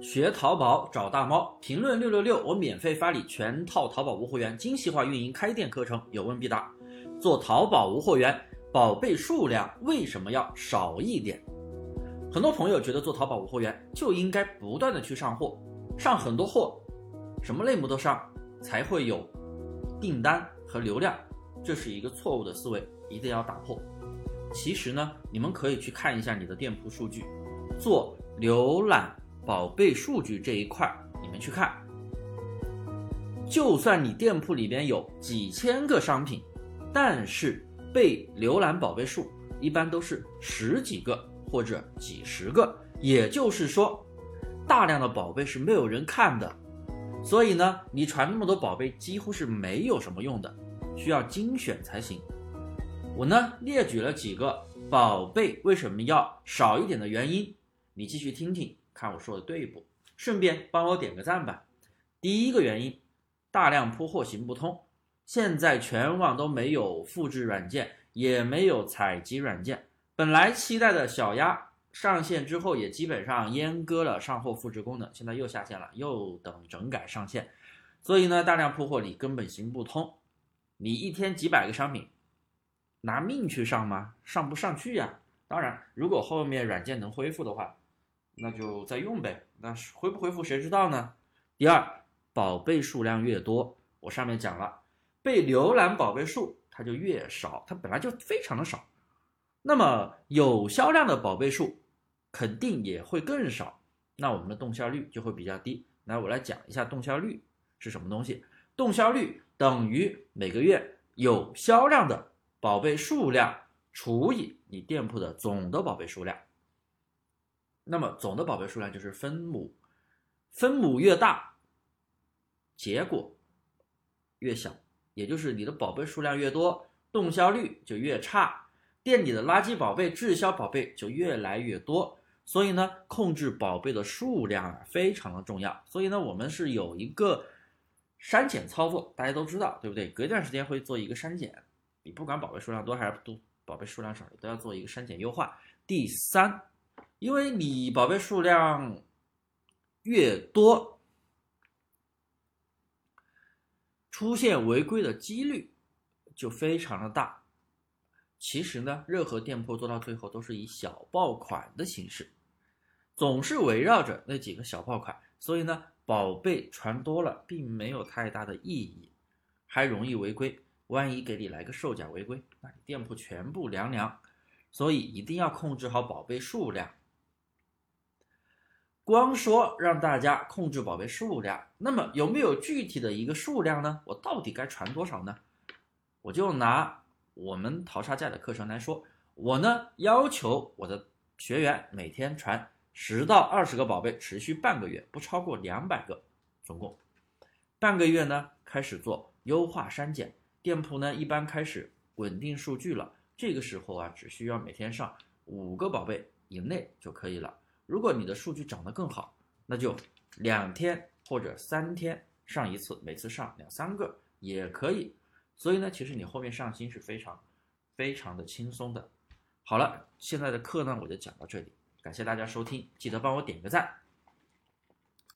学淘宝找大猫，评论六六六，我免费发你全套淘宝无货源精细化运营开店课程，有问必答。做淘宝无货源，宝贝数量为什么要少一点？很多朋友觉得做淘宝无货源就应该不断的去上货，上很多货，什么类目都上，才会有订单和流量，这是一个错误的思维，一定要打破。其实呢，你们可以去看一下你的店铺数据，做浏览。宝贝数据这一块，你们去看。就算你店铺里边有几千个商品，但是被浏览宝贝数一般都是十几个或者几十个，也就是说，大量的宝贝是没有人看的。所以呢，你传那么多宝贝几乎是没有什么用的，需要精选才行。我呢列举了几个宝贝为什么要少一点的原因，你继续听听。看我说的对不？顺便帮我点个赞吧。第一个原因，大量铺货行不通。现在全网都没有复制软件，也没有采集软件。本来期待的小鸭上线之后，也基本上阉割了上货复制功能，现在又下线了，又等整改上线。所以呢，大量铺货你根本行不通。你一天几百个商品，拿命去上吗？上不上去呀。当然，如果后面软件能恢复的话。那就再用呗，那恢不恢复谁知道呢？第二，宝贝数量越多，我上面讲了，被浏览宝贝数它就越少，它本来就非常的少，那么有销量的宝贝数肯定也会更少，那我们的动销率就会比较低。来，我来讲一下动销率是什么东西，动销率等于每个月有销量的宝贝数量除以你店铺的总的宝贝数量。那么总的宝贝数量就是分母，分母越大，结果越小，也就是你的宝贝数量越多，动销率就越差，店里的垃圾宝贝、滞销宝贝就越来越多。所以呢，控制宝贝的数量啊，非常的重要。所以呢，我们是有一个删减操作，大家都知道，对不对？隔一段时间会做一个删减，你不管宝贝数量多还是多，宝贝数量少，你都要做一个删减优化。第三。因为你宝贝数量越多，出现违规的几率就非常的大。其实呢，任何店铺做到最后都是以小爆款的形式，总是围绕着那几个小爆款，所以呢，宝贝传多了并没有太大的意义，还容易违规。万一给你来个售假违规，那你店铺全部凉凉。所以一定要控制好宝贝数量。光说让大家控制宝贝数量，那么有没有具体的一个数量呢？我到底该传多少呢？我就拿我们淘沙价的课程来说，我呢要求我的学员每天传十到二十个宝贝，持续半个月，不超过两百个，总共半个月呢开始做优化删减，店铺呢一般开始稳定数据了，这个时候啊只需要每天上五个宝贝以内就可以了。如果你的数据涨得更好，那就两天或者三天上一次，每次上两三个也可以。所以呢，其实你后面上新是非常非常的轻松的。好了，现在的课呢我就讲到这里，感谢大家收听，记得帮我点个赞。